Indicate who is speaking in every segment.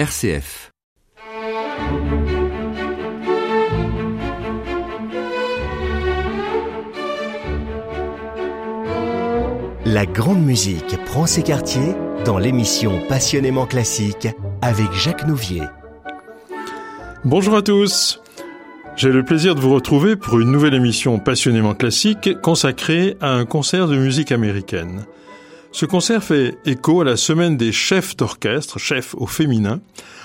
Speaker 1: RCF.
Speaker 2: La grande musique prend ses quartiers dans l'émission Passionnément classique avec Jacques Nouvier.
Speaker 3: Bonjour à tous. J'ai le plaisir de vous retrouver pour une nouvelle émission Passionnément classique consacrée à un concert de musique américaine. Ce concert fait écho à la semaine des chefs d'orchestre, chefs au féminin.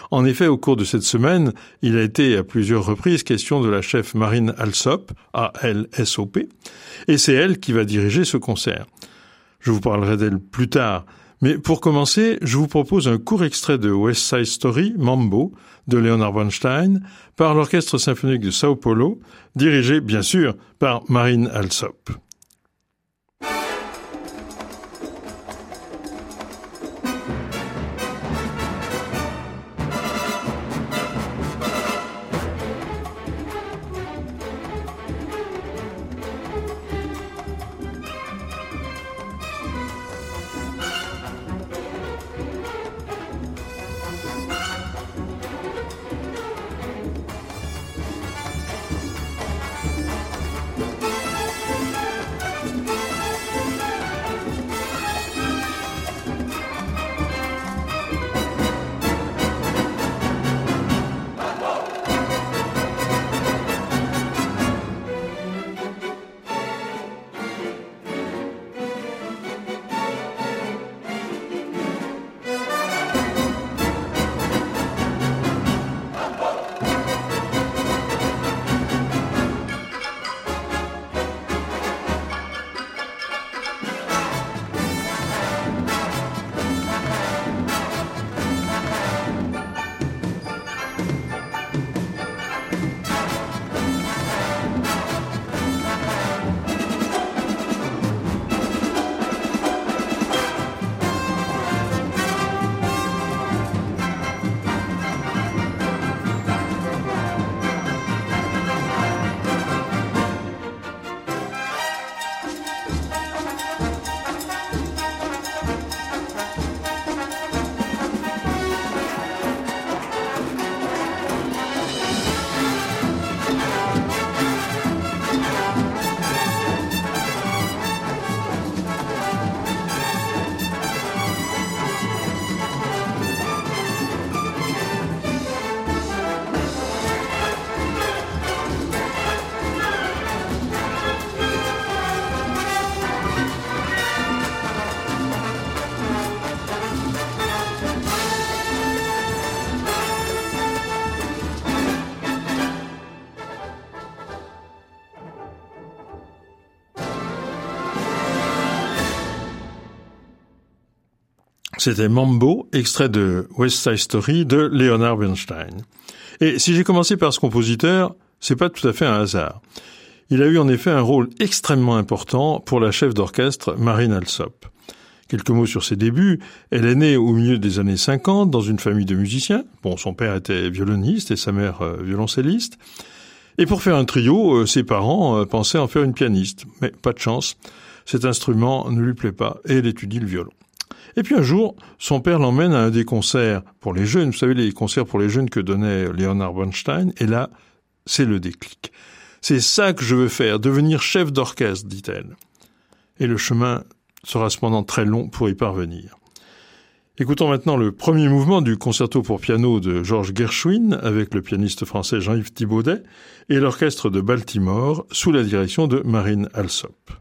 Speaker 3: En effet, au cours de cette semaine, il a été à plusieurs reprises question de la chef Marine Alsop, A-L-S-O-P, et c'est elle qui va diriger ce concert. Je vous parlerai d'elle plus tard, mais pour commencer, je vous propose un court extrait de West Side Story, Mambo, de Leonard Bernstein, par l'Orchestre symphonique de Sao Paulo, dirigé bien sûr par Marine Alsop. C'était Mambo, extrait de West Side Story de Leonard Bernstein. Et si j'ai commencé par ce compositeur, c'est pas tout à fait un hasard. Il a eu en effet un rôle extrêmement important pour la chef d'orchestre Marine Alsop. Quelques mots sur ses débuts. Elle est née au milieu des années 50 dans une famille de musiciens. Bon, son père était violoniste et sa mère euh, violoncelliste. Et pour faire un trio, euh, ses parents euh, pensaient en faire une pianiste. Mais pas de chance. Cet instrument ne lui plaît pas et elle étudie le violon. Et puis un jour, son père l'emmène à un des concerts pour les jeunes, vous savez, les concerts pour les jeunes que donnait Leonard Bernstein, et là, c'est le déclic. C'est ça que je veux faire, devenir chef d'orchestre, dit-elle. Et le chemin sera cependant très long pour y parvenir. Écoutons maintenant le premier mouvement du concerto pour piano de Georges Gershwin avec le pianiste français Jean-Yves Thibaudet et l'orchestre de Baltimore sous la direction de Marine Alsop.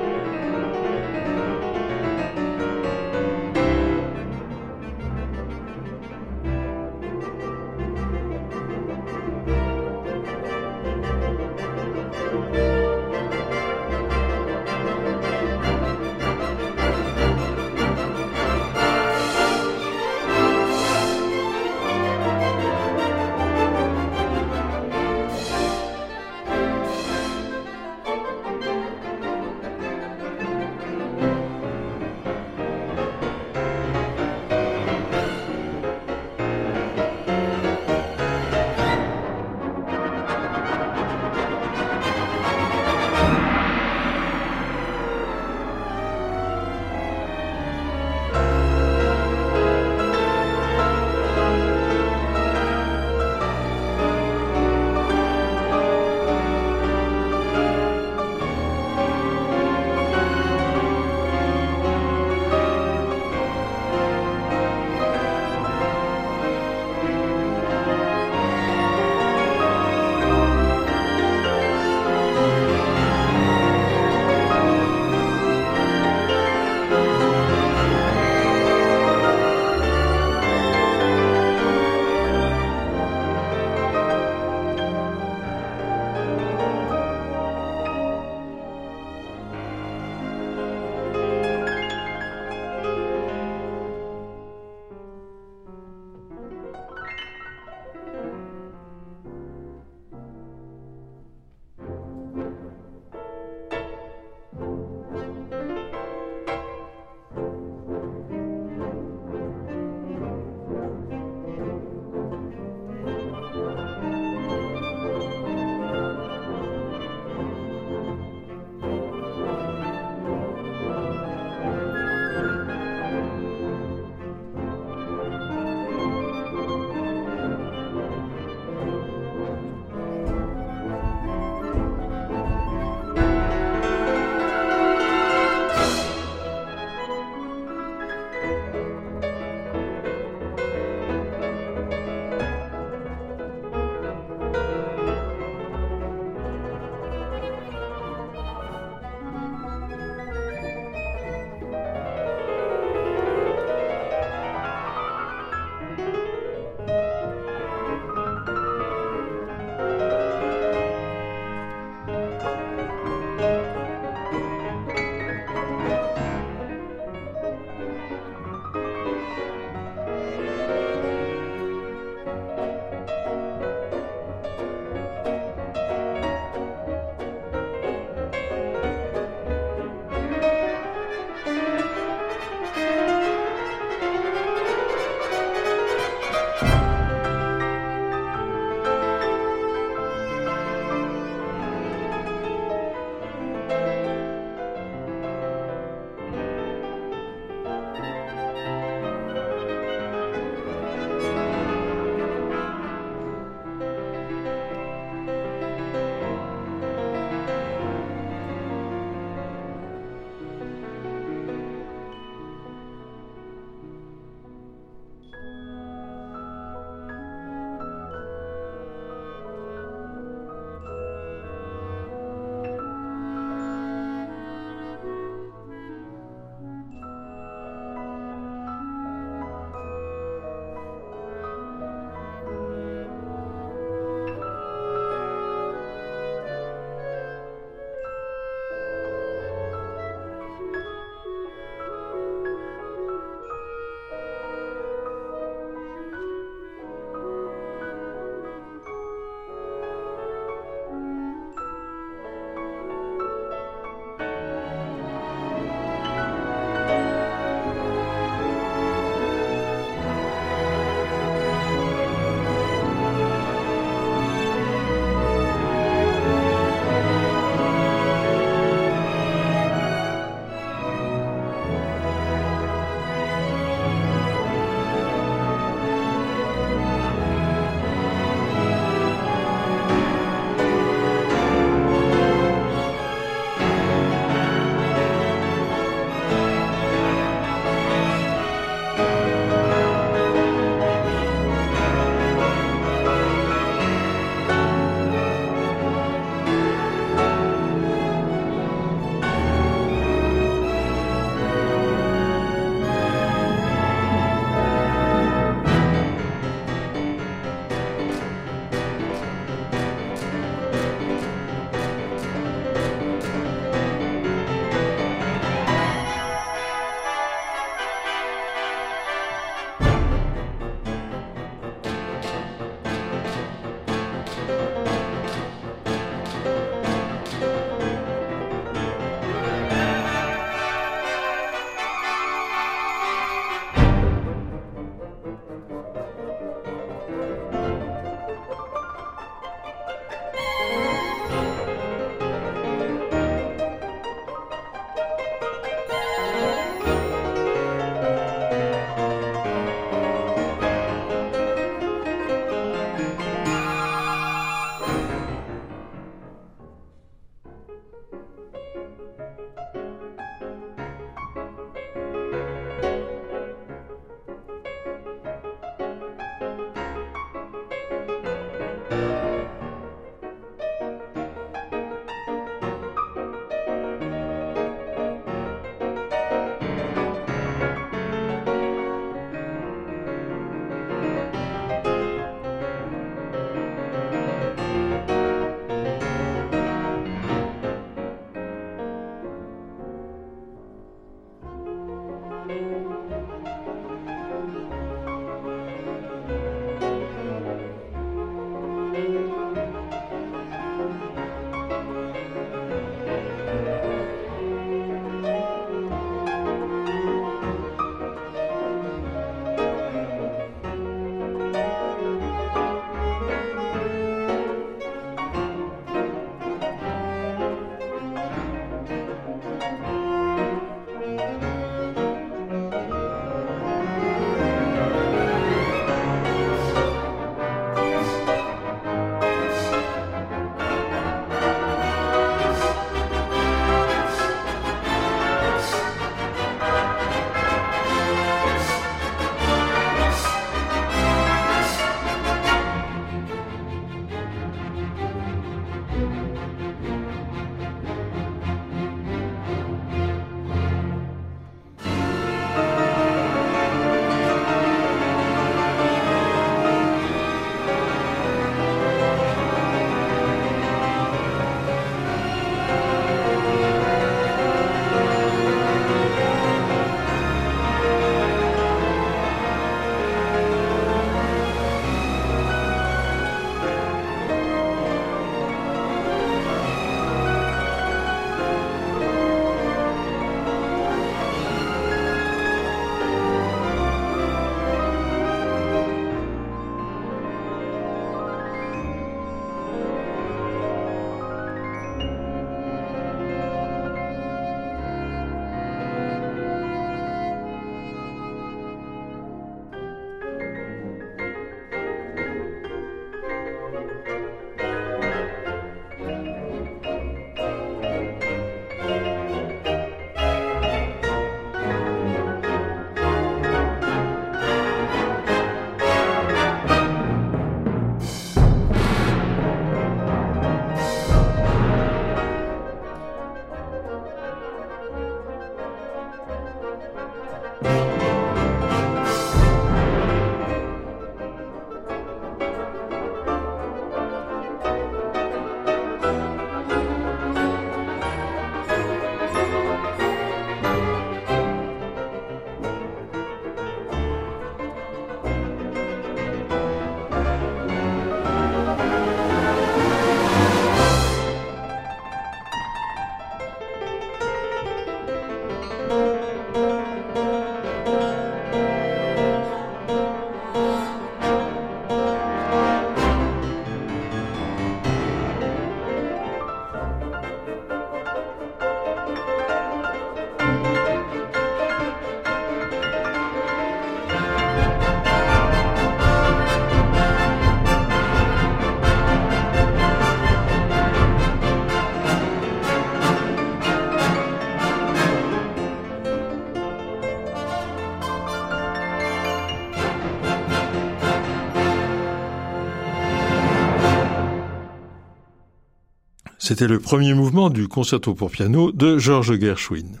Speaker 3: C'était le premier mouvement du concerto pour piano de Georges Gershwin.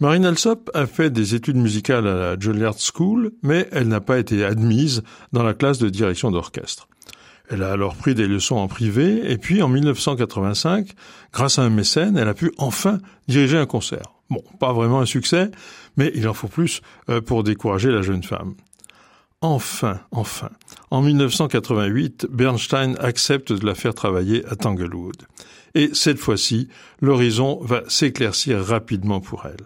Speaker 3: Marine Alsop a fait des études musicales à la Juilliard School, mais elle n'a pas été admise dans la classe de direction d'orchestre. Elle a alors pris des leçons en privé, et puis en 1985, grâce à un mécène, elle a pu enfin diriger un concert. Bon, pas vraiment un succès, mais il en faut plus euh, pour décourager la jeune femme. Enfin, enfin, en 1988, Bernstein accepte de la faire travailler à Tanglewood. Et cette fois-ci, l'horizon va s'éclaircir rapidement pour elle.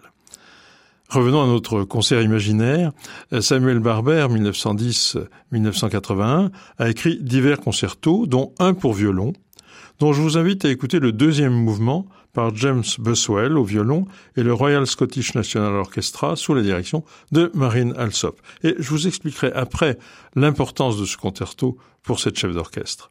Speaker 3: Revenons à notre concert imaginaire. Samuel Barber, 1910-1981, a écrit divers concertos, dont un pour violon, dont je vous invite à écouter le deuxième mouvement par James Buswell au violon et le Royal Scottish National Orchestra sous la direction de Marine Alsop. Et je vous expliquerai après l'importance de ce concerto pour cette chef d'orchestre.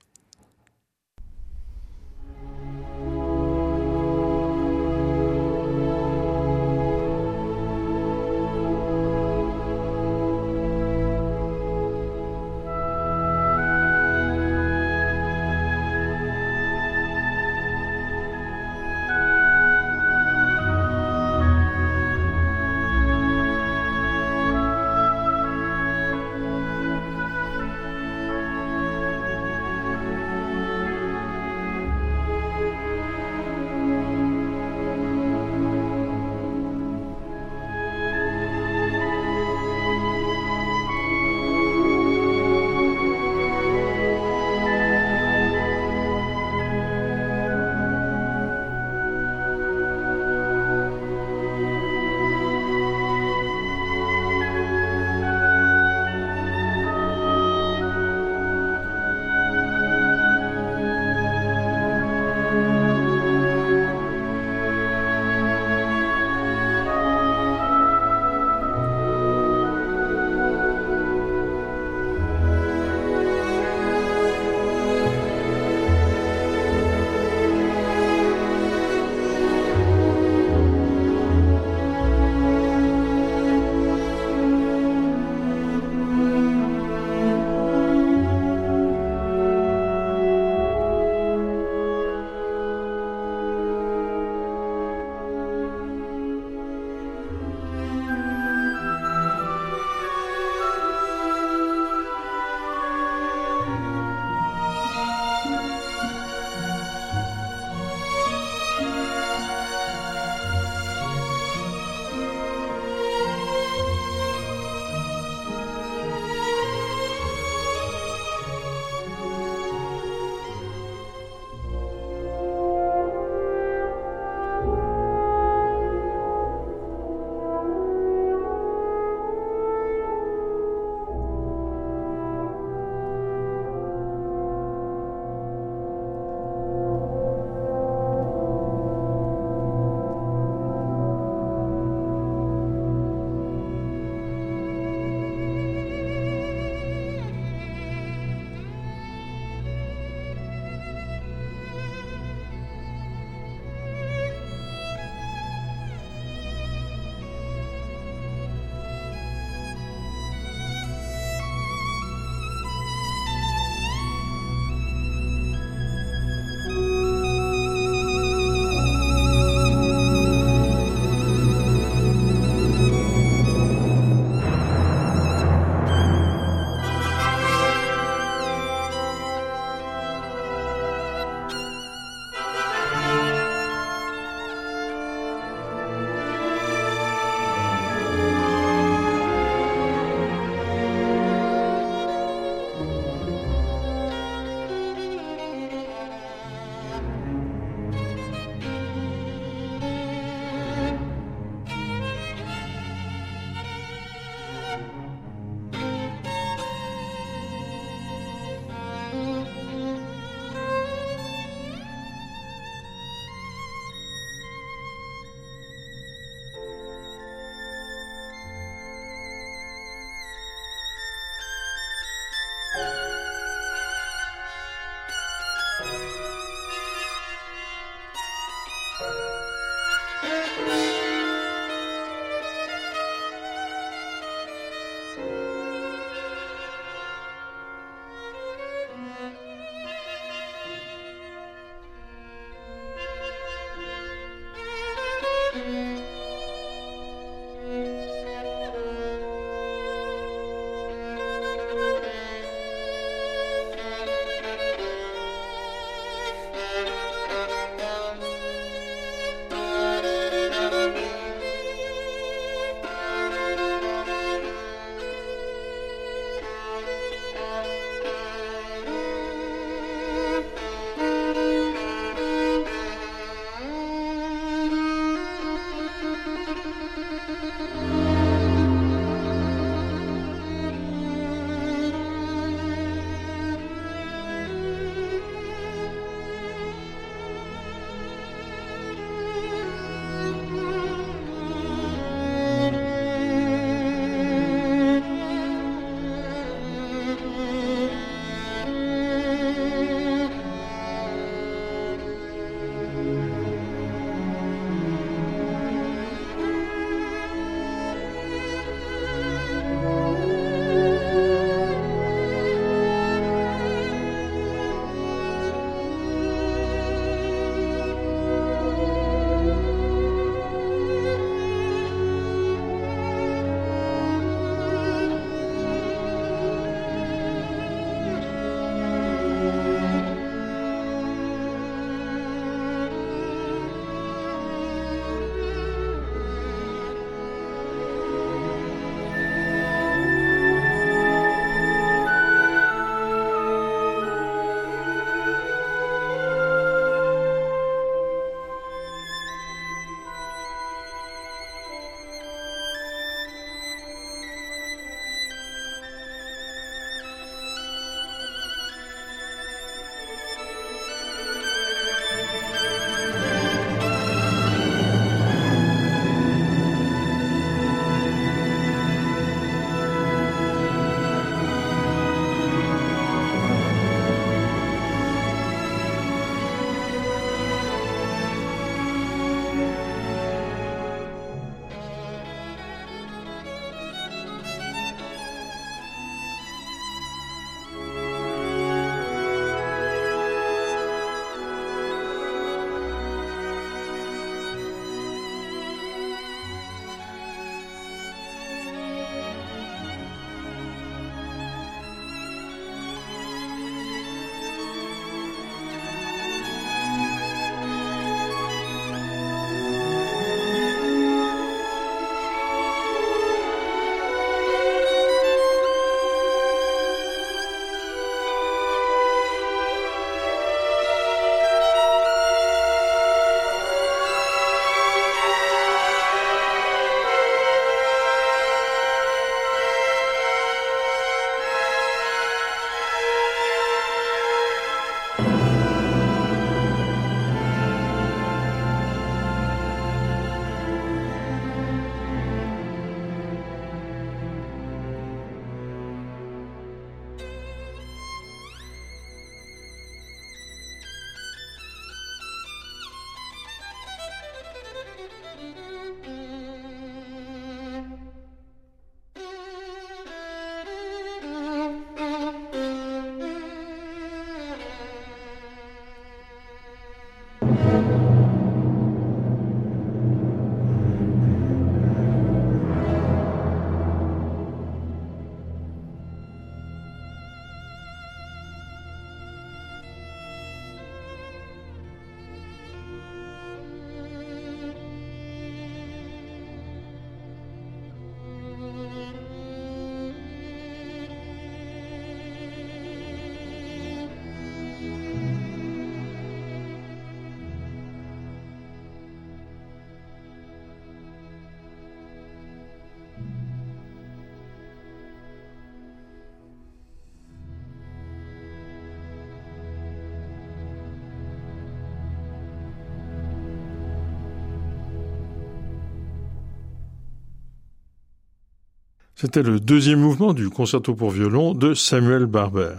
Speaker 3: C'était le deuxième mouvement du concerto pour violon de Samuel Barber.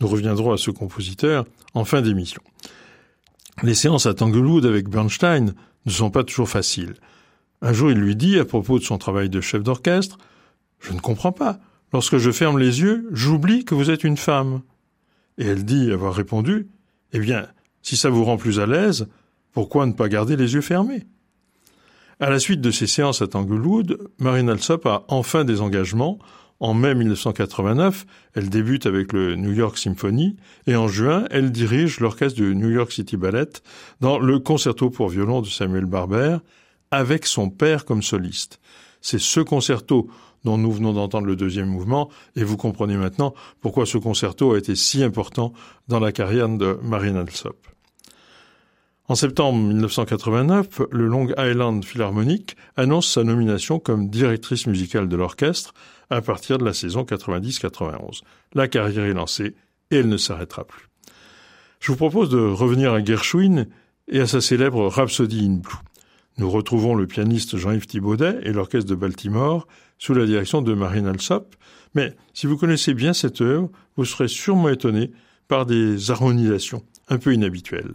Speaker 3: Nous reviendrons à ce compositeur en fin d'émission. Les séances à Tanglewood avec Bernstein ne sont pas toujours faciles. Un jour, il lui dit, à propos de son travail de chef d'orchestre, Je ne comprends pas. Lorsque je ferme les yeux, j'oublie que vous êtes une femme. Et elle dit avoir répondu, Eh bien, si ça vous rend plus à l'aise, pourquoi ne pas garder les yeux fermés? À la suite de ces séances à Tanglewood, Marine Alsop a enfin des engagements. En mai 1989, elle débute avec le New York Symphony et en juin, elle dirige l'orchestre du New York City Ballet dans le concerto pour violon de Samuel Barber avec son père comme soliste. C'est ce concerto dont nous venons d'entendre le deuxième mouvement et vous comprenez maintenant pourquoi ce concerto a été si important dans la carrière de Marine Alsop. En septembre 1989, le Long Island Philharmonic annonce sa nomination comme directrice musicale de l'orchestre à partir de la saison 90-91. La carrière est lancée et elle ne s'arrêtera plus. Je vous propose de revenir à Gershwin et à sa célèbre Rhapsody in Blue. Nous retrouvons le pianiste Jean-Yves Thibaudet et l'orchestre de Baltimore sous la direction de Marine Alsop, mais si vous connaissez bien cette œuvre, vous serez sûrement étonné par des harmonisations un peu inhabituelles.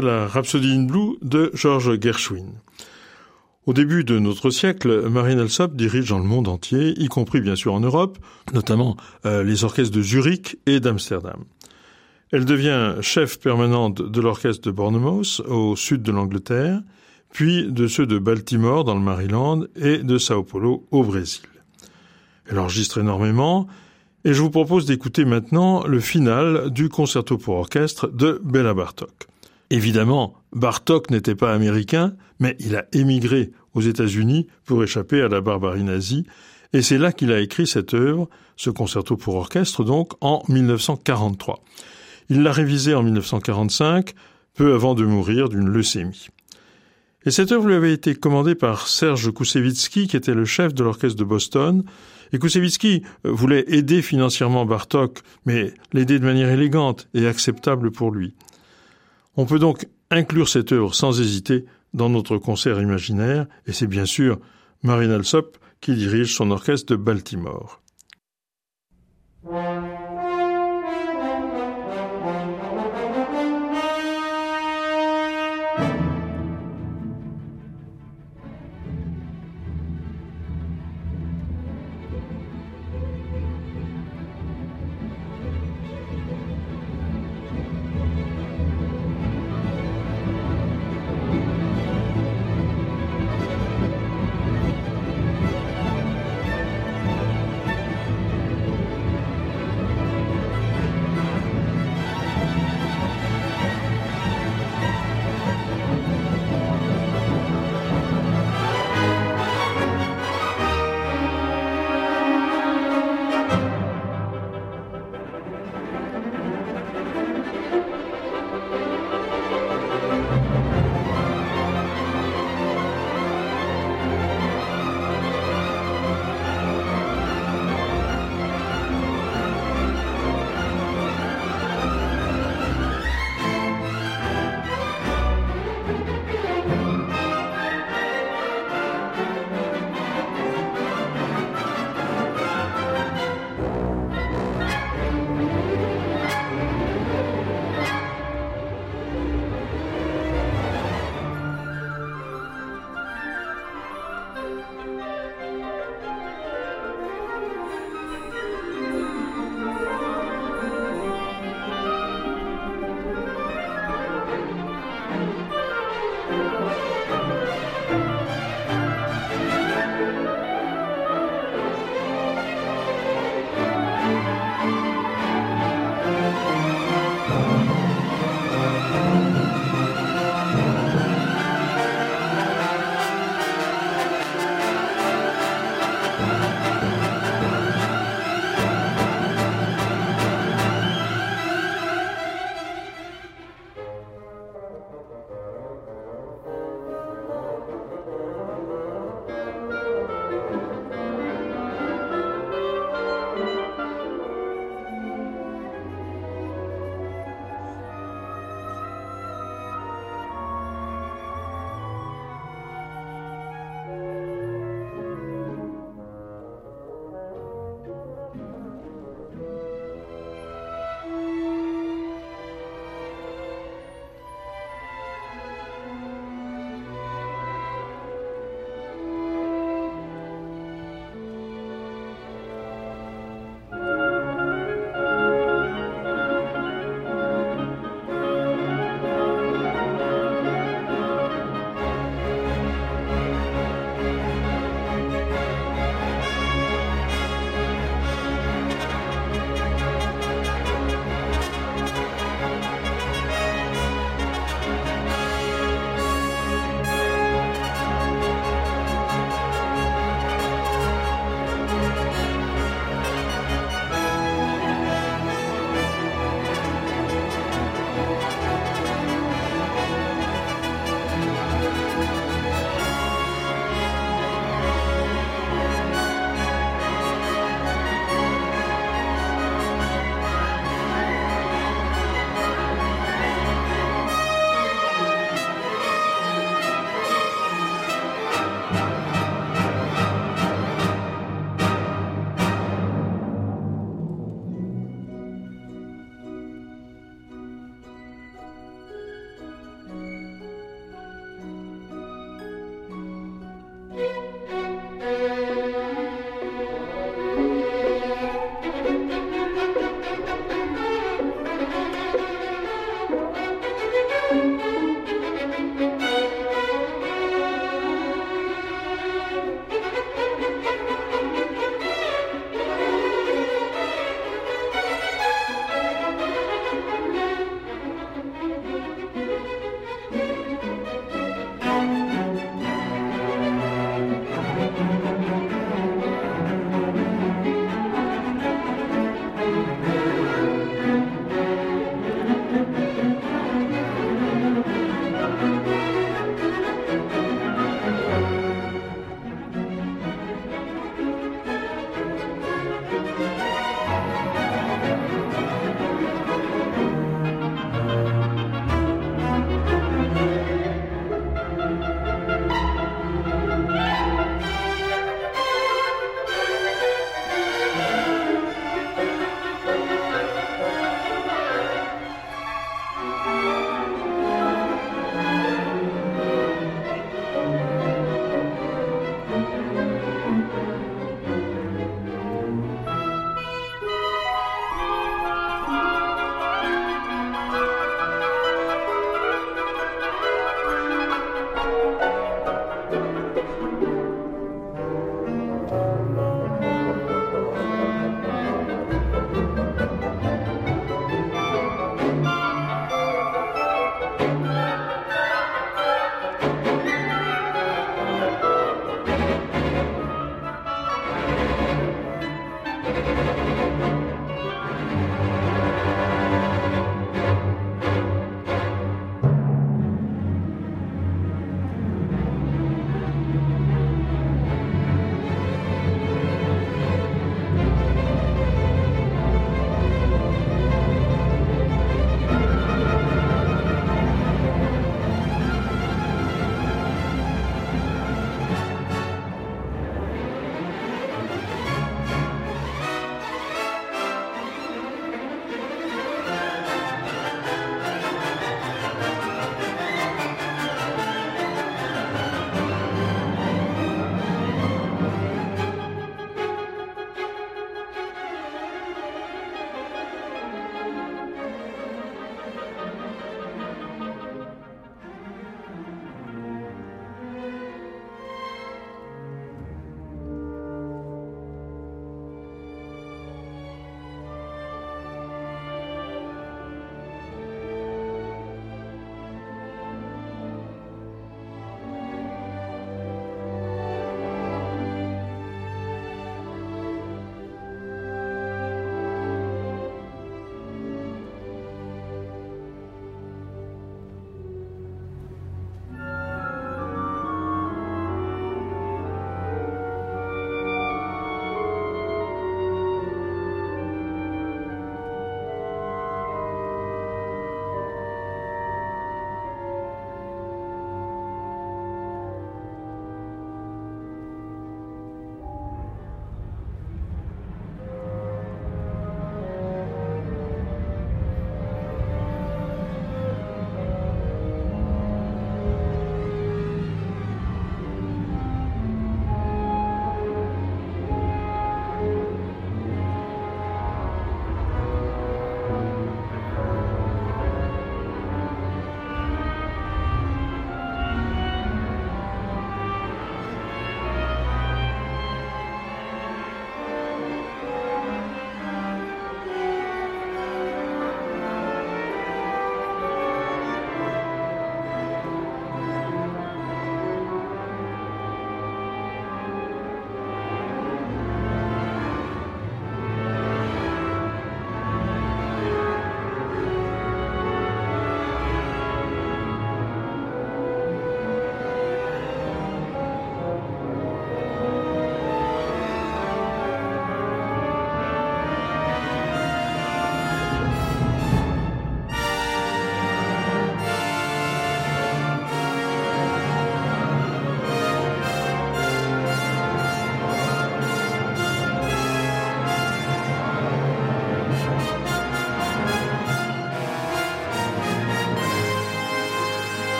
Speaker 3: La Rhapsody in Blue de George Gershwin. Au début de notre siècle, Marine Alsop dirige dans le monde entier, y compris bien sûr en Europe, notamment euh, les orchestres de Zurich et d'Amsterdam. Elle devient chef permanente de l'orchestre de Bournemouth au sud de l'Angleterre, puis de ceux de Baltimore dans le Maryland et de Sao Paulo au Brésil. Elle enregistre énormément, et je vous propose d'écouter maintenant le final du concerto pour orchestre de Bella Bartok. Évidemment, Bartok n'était pas américain, mais il a émigré aux États-Unis pour échapper à la barbarie nazie, et c'est là qu'il a écrit cette œuvre, ce concerto pour orchestre donc, en 1943. Il l'a révisé en 1945, peu avant de mourir d'une leucémie. Et cette œuvre lui avait été commandée par Serge Koussevitzky, qui était le chef de l'orchestre de Boston. Et Koussevitzky voulait aider financièrement Bartok, mais l'aider de manière élégante et acceptable pour lui. On peut donc inclure cette œuvre sans hésiter dans notre concert imaginaire, et c'est bien sûr Marine Alsop qui dirige son orchestre de Baltimore.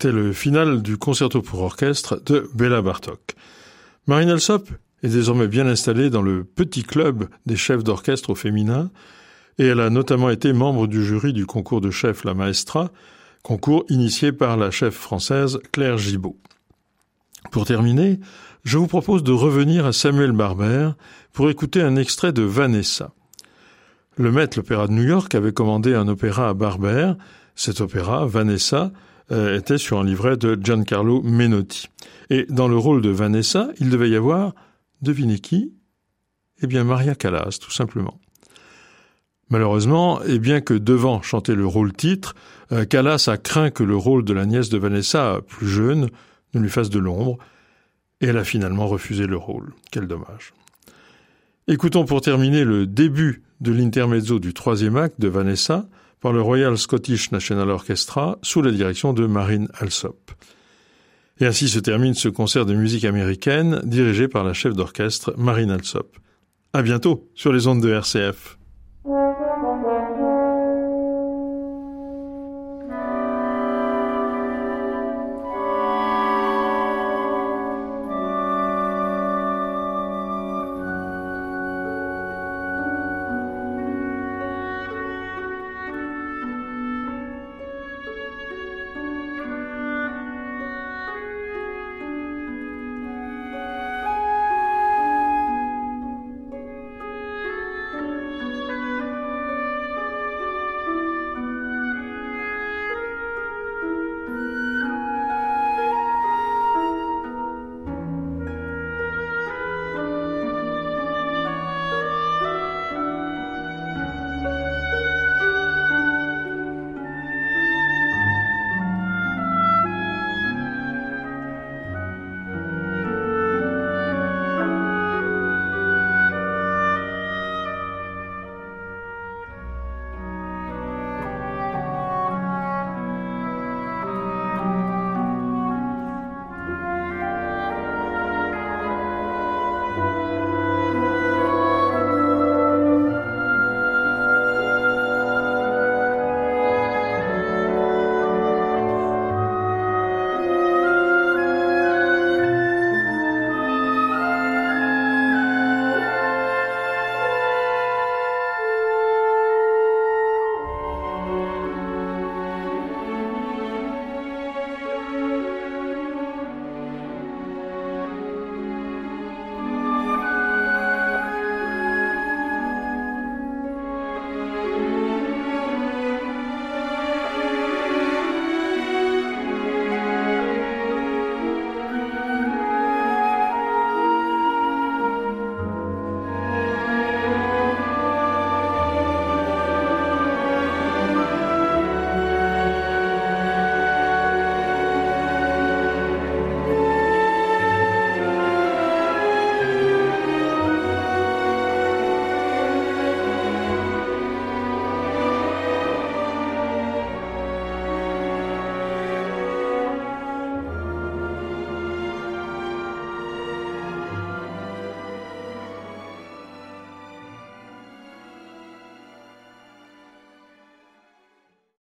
Speaker 3: C'était le final du concerto pour orchestre de Bella Bartok. Marine Alsop est désormais bien installée dans le petit club des chefs d'orchestre au féminin et elle a notamment été membre du jury du concours de chef La Maestra, concours initié par la chef française Claire Gibault. Pour terminer, je vous propose de revenir à Samuel Barber pour écouter un extrait de Vanessa. Le maître l'Opéra de New York avait commandé un opéra à Barber. Cet opéra, Vanessa, euh, était sur un livret de Giancarlo Menotti. Et dans le rôle de Vanessa, il devait y avoir, devinez qui? Eh bien, Maria Callas, tout simplement. Malheureusement, et bien que devant chanter le rôle titre, euh, Callas a craint que le rôle de la nièce de Vanessa, plus jeune, ne lui fasse de l'ombre, et elle a finalement refusé le rôle. Quel dommage. Écoutons pour terminer le début de l'intermezzo du troisième acte de Vanessa par le Royal Scottish National Orchestra sous la direction de Marine Alsop. Et ainsi se termine ce concert de musique américaine dirigé par la chef d'orchestre Marine Alsop. À bientôt sur les ondes de RCF.